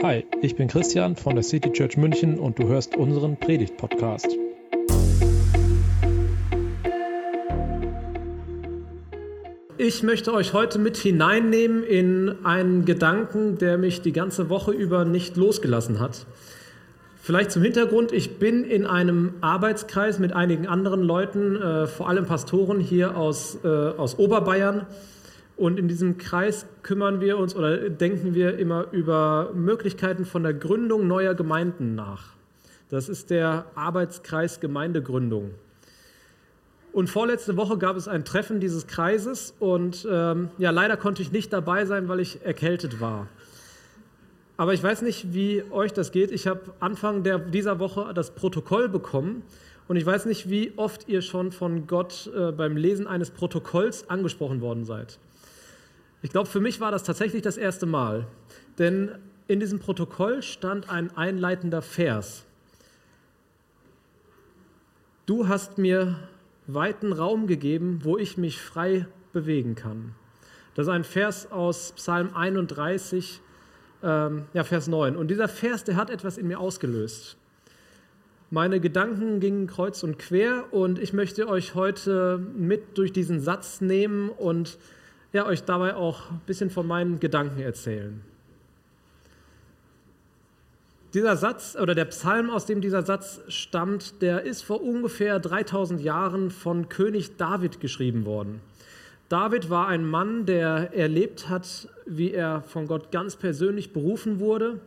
Hi, ich bin Christian von der City Church München und du hörst unseren Predigt-Podcast. Ich möchte euch heute mit hineinnehmen in einen Gedanken, der mich die ganze Woche über nicht losgelassen hat. Vielleicht zum Hintergrund, ich bin in einem Arbeitskreis mit einigen anderen Leuten, äh, vor allem Pastoren hier aus, äh, aus Oberbayern. Und in diesem Kreis kümmern wir uns oder denken wir immer über Möglichkeiten von der Gründung neuer Gemeinden nach. Das ist der Arbeitskreis Gemeindegründung. Und vorletzte Woche gab es ein Treffen dieses Kreises und ähm, ja, leider konnte ich nicht dabei sein, weil ich erkältet war. Aber ich weiß nicht, wie euch das geht. Ich habe Anfang der, dieser Woche das Protokoll bekommen und ich weiß nicht, wie oft ihr schon von Gott äh, beim Lesen eines Protokolls angesprochen worden seid. Ich glaube, für mich war das tatsächlich das erste Mal, denn in diesem Protokoll stand ein einleitender Vers. Du hast mir weiten Raum gegeben, wo ich mich frei bewegen kann. Das ist ein Vers aus Psalm 31, ähm, ja, Vers 9. Und dieser Vers, der hat etwas in mir ausgelöst. Meine Gedanken gingen kreuz und quer und ich möchte euch heute mit durch diesen Satz nehmen und ja, euch dabei auch ein bisschen von meinen Gedanken erzählen. Dieser Satz oder der Psalm, aus dem dieser Satz stammt, der ist vor ungefähr 3000 Jahren von König David geschrieben worden. David war ein Mann, der erlebt hat, wie er von Gott ganz persönlich berufen wurde,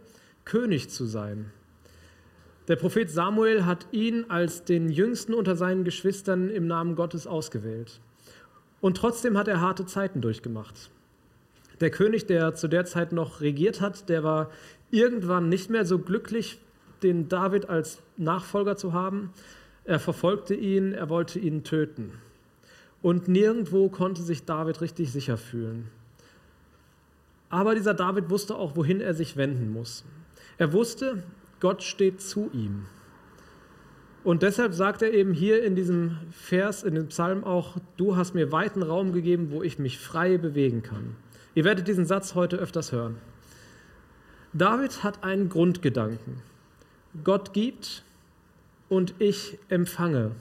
König zu sein. Der Prophet Samuel hat ihn als den jüngsten unter seinen Geschwistern im Namen Gottes ausgewählt. Und trotzdem hat er harte Zeiten durchgemacht. Der König, der zu der Zeit noch regiert hat, der war irgendwann nicht mehr so glücklich, den David als Nachfolger zu haben. Er verfolgte ihn, er wollte ihn töten. Und nirgendwo konnte sich David richtig sicher fühlen. Aber dieser David wusste auch, wohin er sich wenden muss. Er wusste, Gott steht zu ihm. Und deshalb sagt er eben hier in diesem Vers, in dem Psalm auch, du hast mir weiten Raum gegeben, wo ich mich frei bewegen kann. Ihr werdet diesen Satz heute öfters hören. David hat einen Grundgedanken. Gott gibt und ich empfange.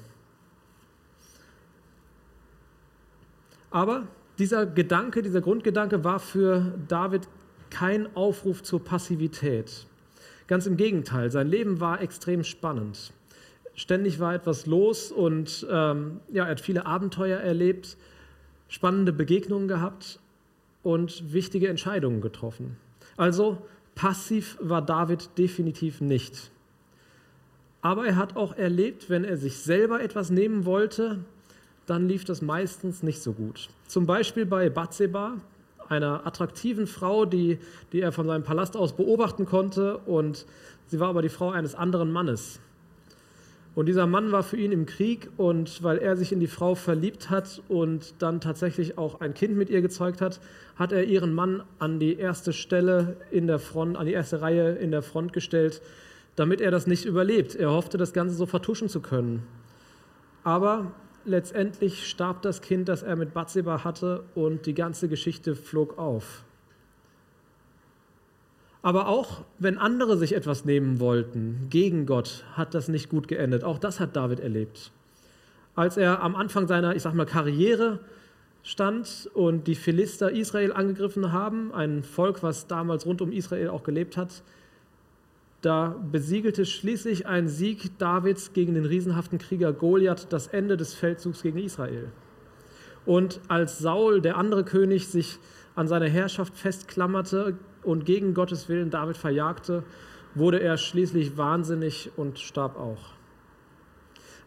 Aber dieser Gedanke, dieser Grundgedanke war für David kein Aufruf zur Passivität. Ganz im Gegenteil, sein Leben war extrem spannend. Ständig war etwas los und ähm, ja, er hat viele Abenteuer erlebt, spannende Begegnungen gehabt und wichtige Entscheidungen getroffen. Also passiv war David definitiv nicht. Aber er hat auch erlebt, wenn er sich selber etwas nehmen wollte, dann lief das meistens nicht so gut. Zum Beispiel bei Bathseba, einer attraktiven Frau, die, die er von seinem Palast aus beobachten konnte und sie war aber die Frau eines anderen Mannes. Und dieser Mann war für ihn im Krieg und weil er sich in die Frau verliebt hat und dann tatsächlich auch ein Kind mit ihr gezeugt hat, hat er ihren Mann an die erste Stelle in der Front, an die erste Reihe in der Front gestellt, damit er das nicht überlebt. Er hoffte, das Ganze so vertuschen zu können. Aber letztendlich starb das Kind, das er mit Bathseba hatte und die ganze Geschichte flog auf. Aber auch wenn andere sich etwas nehmen wollten gegen Gott, hat das nicht gut geendet. Auch das hat David erlebt. Als er am Anfang seiner, ich sag mal, Karriere stand und die Philister Israel angegriffen haben, ein Volk, was damals rund um Israel auch gelebt hat, da besiegelte schließlich ein Sieg Davids gegen den riesenhaften Krieger Goliath das Ende des Feldzugs gegen Israel. Und als Saul, der andere König, sich an seiner Herrschaft festklammerte, und gegen Gottes Willen David verjagte, wurde er schließlich wahnsinnig und starb auch.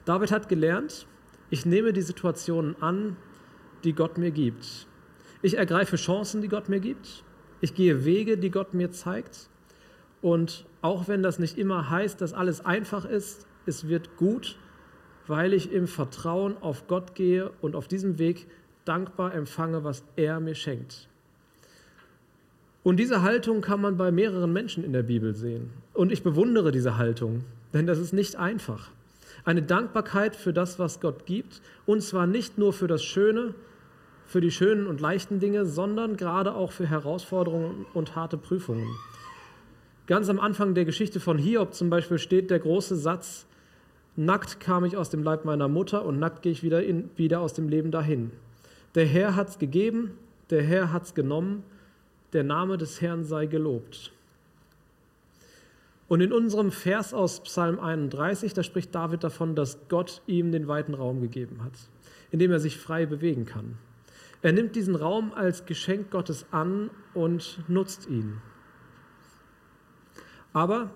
David hat gelernt, ich nehme die Situationen an, die Gott mir gibt. Ich ergreife Chancen, die Gott mir gibt. Ich gehe Wege, die Gott mir zeigt. Und auch wenn das nicht immer heißt, dass alles einfach ist, es wird gut, weil ich im Vertrauen auf Gott gehe und auf diesem Weg dankbar empfange, was er mir schenkt. Und diese Haltung kann man bei mehreren Menschen in der Bibel sehen. Und ich bewundere diese Haltung, denn das ist nicht einfach. Eine Dankbarkeit für das, was Gott gibt, und zwar nicht nur für das Schöne, für die schönen und leichten Dinge, sondern gerade auch für Herausforderungen und harte Prüfungen. Ganz am Anfang der Geschichte von Hiob zum Beispiel steht der große Satz, nackt kam ich aus dem Leib meiner Mutter und nackt gehe ich wieder, in, wieder aus dem Leben dahin. Der Herr hat es gegeben, der Herr hat es genommen, der Name des Herrn sei gelobt. Und in unserem Vers aus Psalm 31, da spricht David davon, dass Gott ihm den weiten Raum gegeben hat, in dem er sich frei bewegen kann. Er nimmt diesen Raum als Geschenk Gottes an und nutzt ihn. Aber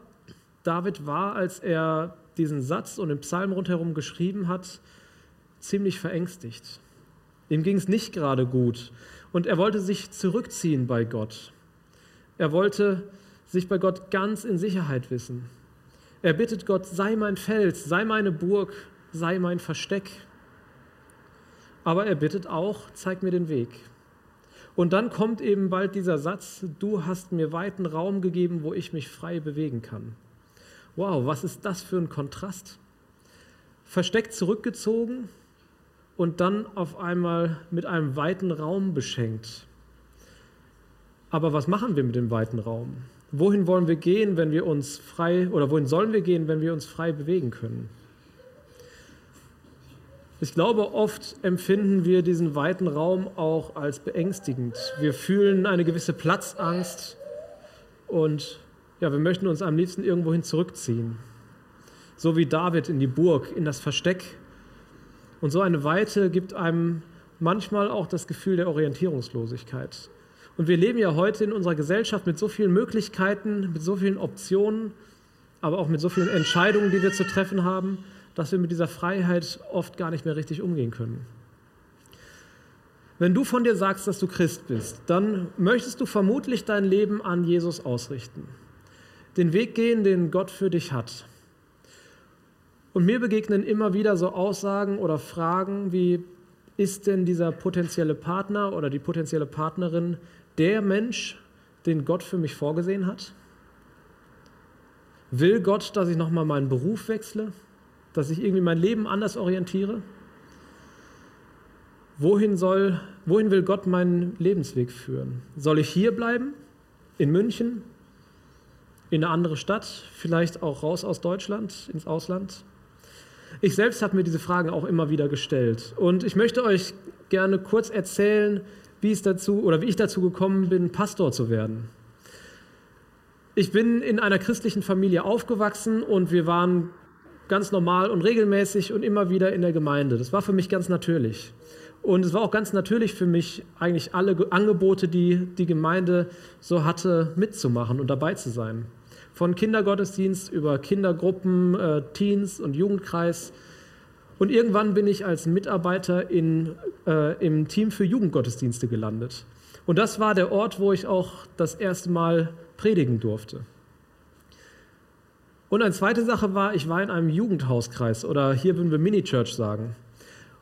David war, als er diesen Satz und den Psalm rundherum geschrieben hat, ziemlich verängstigt. Ihm ging es nicht gerade gut und er wollte sich zurückziehen bei Gott. Er wollte sich bei Gott ganz in Sicherheit wissen. Er bittet Gott, sei mein Fels, sei meine Burg, sei mein Versteck. Aber er bittet auch, zeig mir den Weg. Und dann kommt eben bald dieser Satz, du hast mir weiten Raum gegeben, wo ich mich frei bewegen kann. Wow, was ist das für ein Kontrast? Versteckt zurückgezogen und dann auf einmal mit einem weiten Raum beschenkt. Aber was machen wir mit dem weiten Raum? Wohin wollen wir gehen, wenn wir uns frei, oder wohin sollen wir gehen, wenn wir uns frei bewegen können? Ich glaube, oft empfinden wir diesen weiten Raum auch als beängstigend. Wir fühlen eine gewisse Platzangst und ja, wir möchten uns am liebsten irgendwohin zurückziehen. So wie David in die Burg, in das Versteck. Und so eine Weite gibt einem manchmal auch das Gefühl der Orientierungslosigkeit. Und wir leben ja heute in unserer Gesellschaft mit so vielen Möglichkeiten, mit so vielen Optionen, aber auch mit so vielen Entscheidungen, die wir zu treffen haben, dass wir mit dieser Freiheit oft gar nicht mehr richtig umgehen können. Wenn du von dir sagst, dass du Christ bist, dann möchtest du vermutlich dein Leben an Jesus ausrichten. Den Weg gehen, den Gott für dich hat. Und mir begegnen immer wieder so Aussagen oder Fragen wie, ist denn dieser potenzielle Partner oder die potenzielle Partnerin der Mensch, den Gott für mich vorgesehen hat? Will Gott, dass ich nochmal meinen Beruf wechsle? Dass ich irgendwie mein Leben anders orientiere? Wohin, soll, wohin will Gott meinen Lebensweg führen? Soll ich hier bleiben? In München? In eine andere Stadt? Vielleicht auch raus aus Deutschland, ins Ausland? Ich selbst habe mir diese Fragen auch immer wieder gestellt. Und ich möchte euch gerne kurz erzählen, wie, es dazu, oder wie ich dazu gekommen bin, Pastor zu werden. Ich bin in einer christlichen Familie aufgewachsen und wir waren ganz normal und regelmäßig und immer wieder in der Gemeinde. Das war für mich ganz natürlich. Und es war auch ganz natürlich für mich, eigentlich alle Angebote, die die Gemeinde so hatte, mitzumachen und dabei zu sein. Von Kindergottesdienst über Kindergruppen, äh, Teens und Jugendkreis und irgendwann bin ich als Mitarbeiter in, äh, im Team für Jugendgottesdienste gelandet. Und das war der Ort, wo ich auch das erste Mal predigen durfte. Und eine zweite Sache war, ich war in einem Jugendhauskreis oder hier würden wir Mini-Church sagen.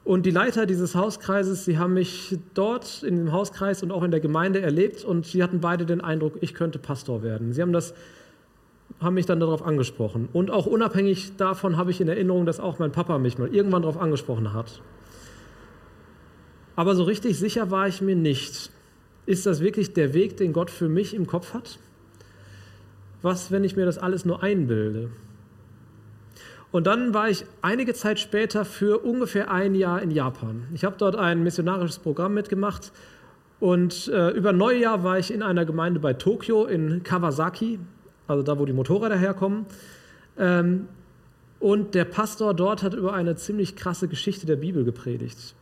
Und die Leiter dieses Hauskreises, sie haben mich dort in dem Hauskreis und auch in der Gemeinde erlebt und sie hatten beide den Eindruck, ich könnte Pastor werden. Sie haben das haben mich dann darauf angesprochen. Und auch unabhängig davon habe ich in Erinnerung, dass auch mein Papa mich mal irgendwann darauf angesprochen hat. Aber so richtig sicher war ich mir nicht. Ist das wirklich der Weg, den Gott für mich im Kopf hat? Was, wenn ich mir das alles nur einbilde? Und dann war ich einige Zeit später für ungefähr ein Jahr in Japan. Ich habe dort ein missionarisches Programm mitgemacht und äh, über Neujahr war ich in einer Gemeinde bei Tokio in Kawasaki also da, wo die Motorräder herkommen. Ähm, und der Pastor dort hat über eine ziemlich krasse Geschichte der Bibel gepredigt.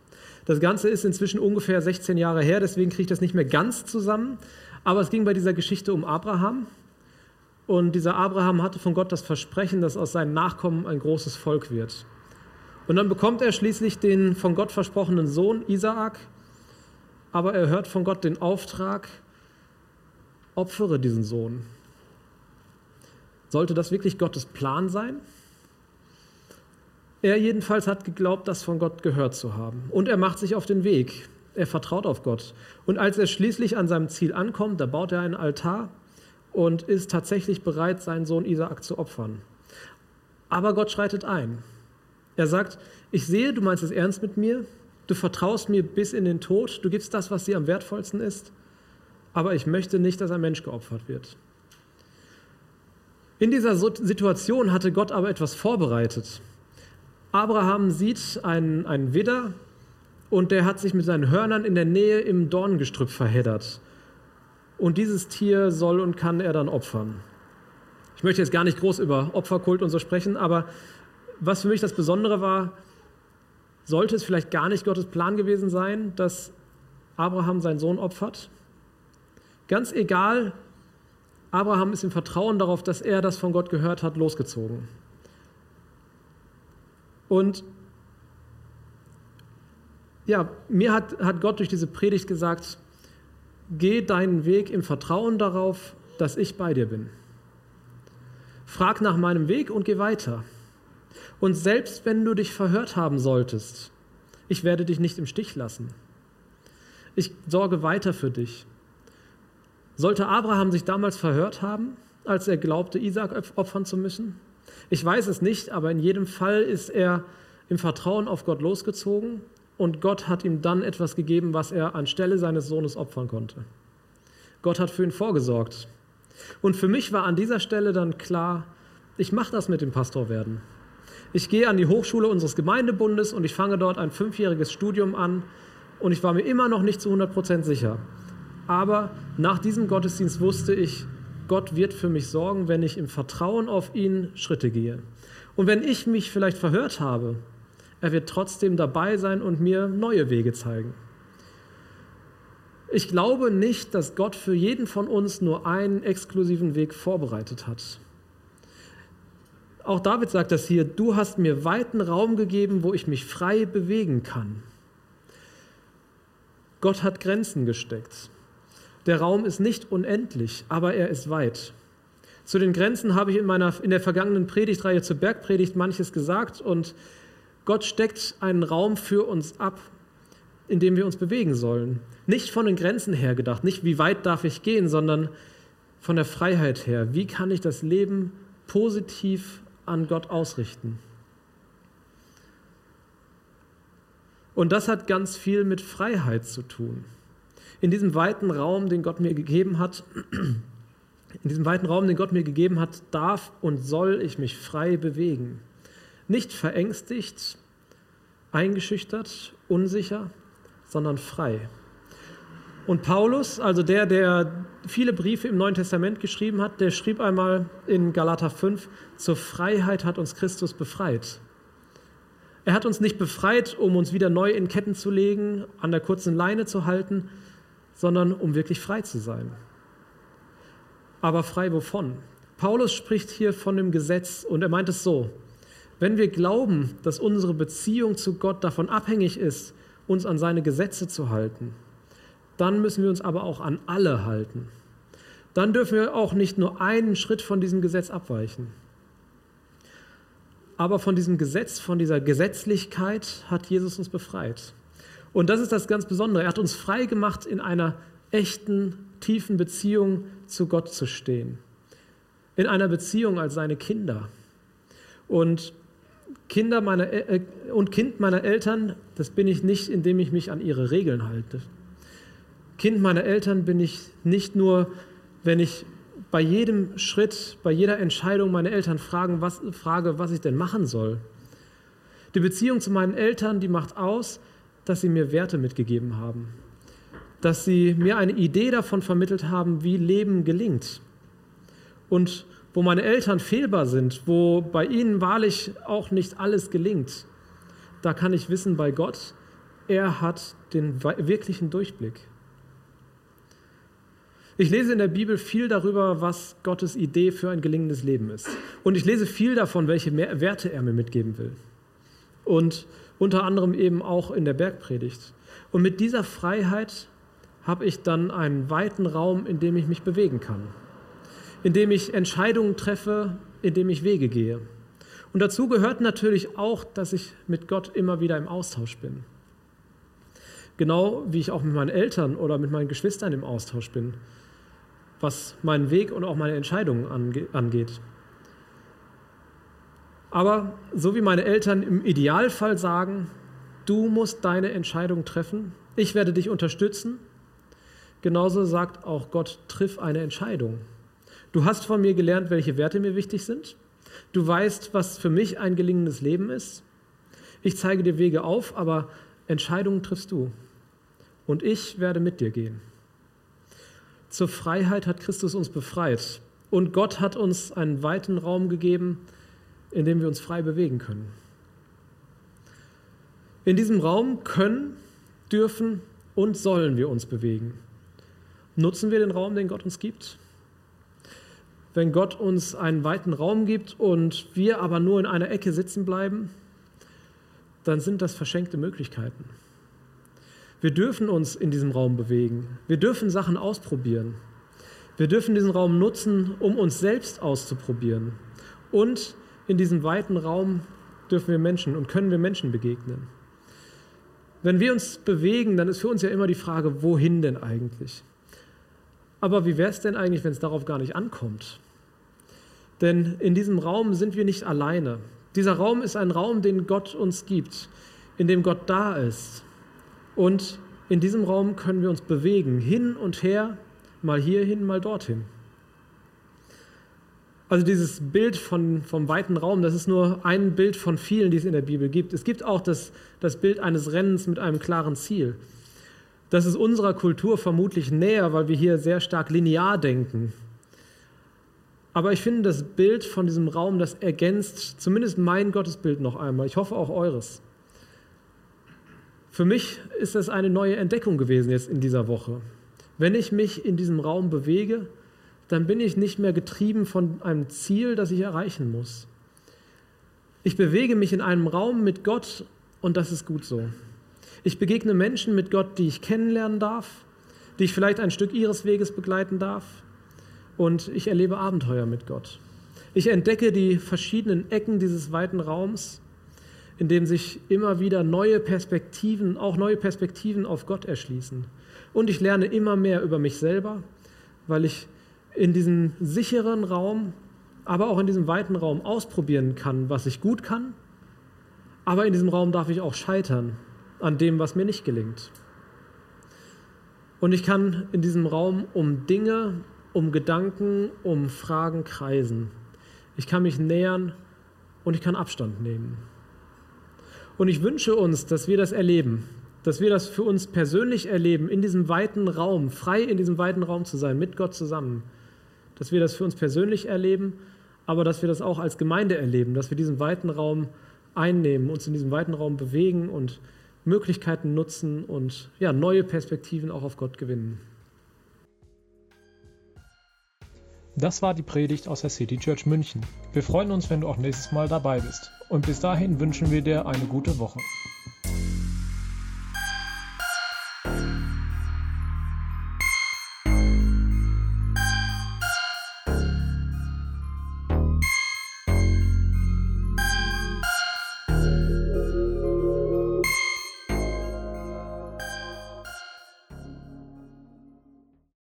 Das Ganze ist inzwischen ungefähr 16 Jahre her, deswegen kriege ich das nicht mehr ganz zusammen. Aber es ging bei dieser Geschichte um Abraham. Und dieser Abraham hatte von Gott das Versprechen, dass aus seinen Nachkommen ein großes Volk wird. Und dann bekommt er schließlich den von Gott versprochenen Sohn Isaak, aber er hört von Gott den Auftrag, opfere diesen Sohn. Sollte das wirklich Gottes Plan sein? Er jedenfalls hat geglaubt, das von Gott gehört zu haben. Und er macht sich auf den Weg. Er vertraut auf Gott. Und als er schließlich an seinem Ziel ankommt, da baut er einen Altar und ist tatsächlich bereit, seinen Sohn Isaak zu opfern. Aber Gott schreitet ein. Er sagt, ich sehe, du meinst es ernst mit mir, du vertraust mir bis in den Tod, du gibst das, was dir am wertvollsten ist, aber ich möchte nicht, dass ein Mensch geopfert wird. In dieser Situation hatte Gott aber etwas vorbereitet. Abraham sieht einen, einen Widder und der hat sich mit seinen Hörnern in der Nähe im Dorngestrüpp verheddert. Und dieses Tier soll und kann er dann opfern. Ich möchte jetzt gar nicht groß über Opferkult und so sprechen, aber was für mich das Besondere war, sollte es vielleicht gar nicht Gottes Plan gewesen sein, dass Abraham seinen Sohn opfert? Ganz egal, Abraham ist im Vertrauen darauf, dass er das von Gott gehört hat, losgezogen. Und ja, mir hat, hat Gott durch diese Predigt gesagt, geh deinen Weg im Vertrauen darauf, dass ich bei dir bin. Frag nach meinem Weg und geh weiter. Und selbst wenn du dich verhört haben solltest, ich werde dich nicht im Stich lassen. Ich sorge weiter für dich. Sollte Abraham sich damals verhört haben, als er glaubte, Isaac opfern zu müssen? Ich weiß es nicht, aber in jedem Fall ist er im Vertrauen auf Gott losgezogen und Gott hat ihm dann etwas gegeben, was er anstelle seines Sohnes opfern konnte. Gott hat für ihn vorgesorgt. Und für mich war an dieser Stelle dann klar, ich mache das mit dem Pastor werden. Ich gehe an die Hochschule unseres Gemeindebundes und ich fange dort ein fünfjähriges Studium an und ich war mir immer noch nicht zu 100 Prozent sicher. Aber nach diesem Gottesdienst wusste ich, Gott wird für mich sorgen, wenn ich im Vertrauen auf ihn Schritte gehe. Und wenn ich mich vielleicht verhört habe, er wird trotzdem dabei sein und mir neue Wege zeigen. Ich glaube nicht, dass Gott für jeden von uns nur einen exklusiven Weg vorbereitet hat. Auch David sagt das hier, du hast mir weiten Raum gegeben, wo ich mich frei bewegen kann. Gott hat Grenzen gesteckt. Der Raum ist nicht unendlich, aber er ist weit. Zu den Grenzen habe ich in, meiner, in der vergangenen Predigtreihe zur Bergpredigt manches gesagt und Gott steckt einen Raum für uns ab, in dem wir uns bewegen sollen. Nicht von den Grenzen her gedacht, nicht wie weit darf ich gehen, sondern von der Freiheit her. Wie kann ich das Leben positiv an Gott ausrichten? Und das hat ganz viel mit Freiheit zu tun in diesem weiten Raum, den Gott mir gegeben hat, in diesem weiten Raum, den Gott mir gegeben hat, darf und soll ich mich frei bewegen. Nicht verängstigt, eingeschüchtert, unsicher, sondern frei. Und Paulus, also der, der viele Briefe im Neuen Testament geschrieben hat, der schrieb einmal in Galater 5, zur Freiheit hat uns Christus befreit. Er hat uns nicht befreit, um uns wieder neu in Ketten zu legen, an der kurzen Leine zu halten, sondern um wirklich frei zu sein. Aber frei wovon? Paulus spricht hier von dem Gesetz und er meint es so, wenn wir glauben, dass unsere Beziehung zu Gott davon abhängig ist, uns an seine Gesetze zu halten, dann müssen wir uns aber auch an alle halten. Dann dürfen wir auch nicht nur einen Schritt von diesem Gesetz abweichen. Aber von diesem Gesetz, von dieser Gesetzlichkeit hat Jesus uns befreit. Und das ist das ganz Besondere. Er hat uns frei gemacht, in einer echten, tiefen Beziehung zu Gott zu stehen. In einer Beziehung als seine Kinder. Und Kinder meiner, äh, und Kind meiner Eltern, das bin ich nicht, indem ich mich an ihre Regeln halte. Kind meiner Eltern bin ich nicht nur, wenn ich bei jedem Schritt, bei jeder Entscheidung meine Eltern fragen, was, frage, was ich denn machen soll. Die Beziehung zu meinen Eltern, die macht aus, dass sie mir Werte mitgegeben haben, dass sie mir eine Idee davon vermittelt haben, wie Leben gelingt. Und wo meine Eltern fehlbar sind, wo bei ihnen wahrlich auch nicht alles gelingt, da kann ich wissen bei Gott, er hat den wirklichen Durchblick. Ich lese in der Bibel viel darüber, was Gottes Idee für ein gelingendes Leben ist. Und ich lese viel davon, welche Werte er mir mitgeben will. Und unter anderem eben auch in der Bergpredigt. Und mit dieser Freiheit habe ich dann einen weiten Raum, in dem ich mich bewegen kann, in dem ich Entscheidungen treffe, in dem ich Wege gehe. Und dazu gehört natürlich auch, dass ich mit Gott immer wieder im Austausch bin. Genau wie ich auch mit meinen Eltern oder mit meinen Geschwistern im Austausch bin, was meinen Weg und auch meine Entscheidungen angeht. Aber so wie meine Eltern im Idealfall sagen, du musst deine Entscheidung treffen, ich werde dich unterstützen, genauso sagt auch Gott, triff eine Entscheidung. Du hast von mir gelernt, welche Werte mir wichtig sind. Du weißt, was für mich ein gelingendes Leben ist. Ich zeige dir Wege auf, aber Entscheidungen triffst du. Und ich werde mit dir gehen. Zur Freiheit hat Christus uns befreit. Und Gott hat uns einen weiten Raum gegeben, in dem wir uns frei bewegen können. In diesem Raum können, dürfen und sollen wir uns bewegen. Nutzen wir den Raum, den Gott uns gibt? Wenn Gott uns einen weiten Raum gibt und wir aber nur in einer Ecke sitzen bleiben, dann sind das verschenkte Möglichkeiten. Wir dürfen uns in diesem Raum bewegen. Wir dürfen Sachen ausprobieren. Wir dürfen diesen Raum nutzen, um uns selbst auszuprobieren. Und in diesem weiten Raum dürfen wir Menschen und können wir Menschen begegnen. Wenn wir uns bewegen, dann ist für uns ja immer die Frage, wohin denn eigentlich? Aber wie wäre es denn eigentlich, wenn es darauf gar nicht ankommt? Denn in diesem Raum sind wir nicht alleine. Dieser Raum ist ein Raum, den Gott uns gibt, in dem Gott da ist. Und in diesem Raum können wir uns bewegen, hin und her, mal hierhin, mal dorthin. Also dieses Bild von, vom weiten Raum, das ist nur ein Bild von vielen, die es in der Bibel gibt. Es gibt auch das, das Bild eines Rennens mit einem klaren Ziel. Das ist unserer Kultur vermutlich näher, weil wir hier sehr stark linear denken. Aber ich finde, das Bild von diesem Raum, das ergänzt zumindest mein Gottesbild noch einmal. Ich hoffe auch eures. Für mich ist das eine neue Entdeckung gewesen jetzt in dieser Woche. Wenn ich mich in diesem Raum bewege, dann bin ich nicht mehr getrieben von einem Ziel, das ich erreichen muss. Ich bewege mich in einem Raum mit Gott und das ist gut so. Ich begegne Menschen mit Gott, die ich kennenlernen darf, die ich vielleicht ein Stück ihres Weges begleiten darf und ich erlebe Abenteuer mit Gott. Ich entdecke die verschiedenen Ecken dieses weiten Raums in dem sich immer wieder neue Perspektiven, auch neue Perspektiven auf Gott erschließen. Und ich lerne immer mehr über mich selber, weil ich in diesem sicheren Raum, aber auch in diesem weiten Raum ausprobieren kann, was ich gut kann. Aber in diesem Raum darf ich auch scheitern an dem, was mir nicht gelingt. Und ich kann in diesem Raum um Dinge, um Gedanken, um Fragen kreisen. Ich kann mich nähern und ich kann Abstand nehmen. Und ich wünsche uns, dass wir das erleben, dass wir das für uns persönlich erleben, in diesem weiten Raum, frei in diesem weiten Raum zu sein, mit Gott zusammen. Dass wir das für uns persönlich erleben, aber dass wir das auch als Gemeinde erleben, dass wir diesen weiten Raum einnehmen, uns in diesem weiten Raum bewegen und Möglichkeiten nutzen und ja, neue Perspektiven auch auf Gott gewinnen. Das war die Predigt aus der City Church München. Wir freuen uns, wenn du auch nächstes Mal dabei bist. Und bis dahin wünschen wir dir eine gute Woche.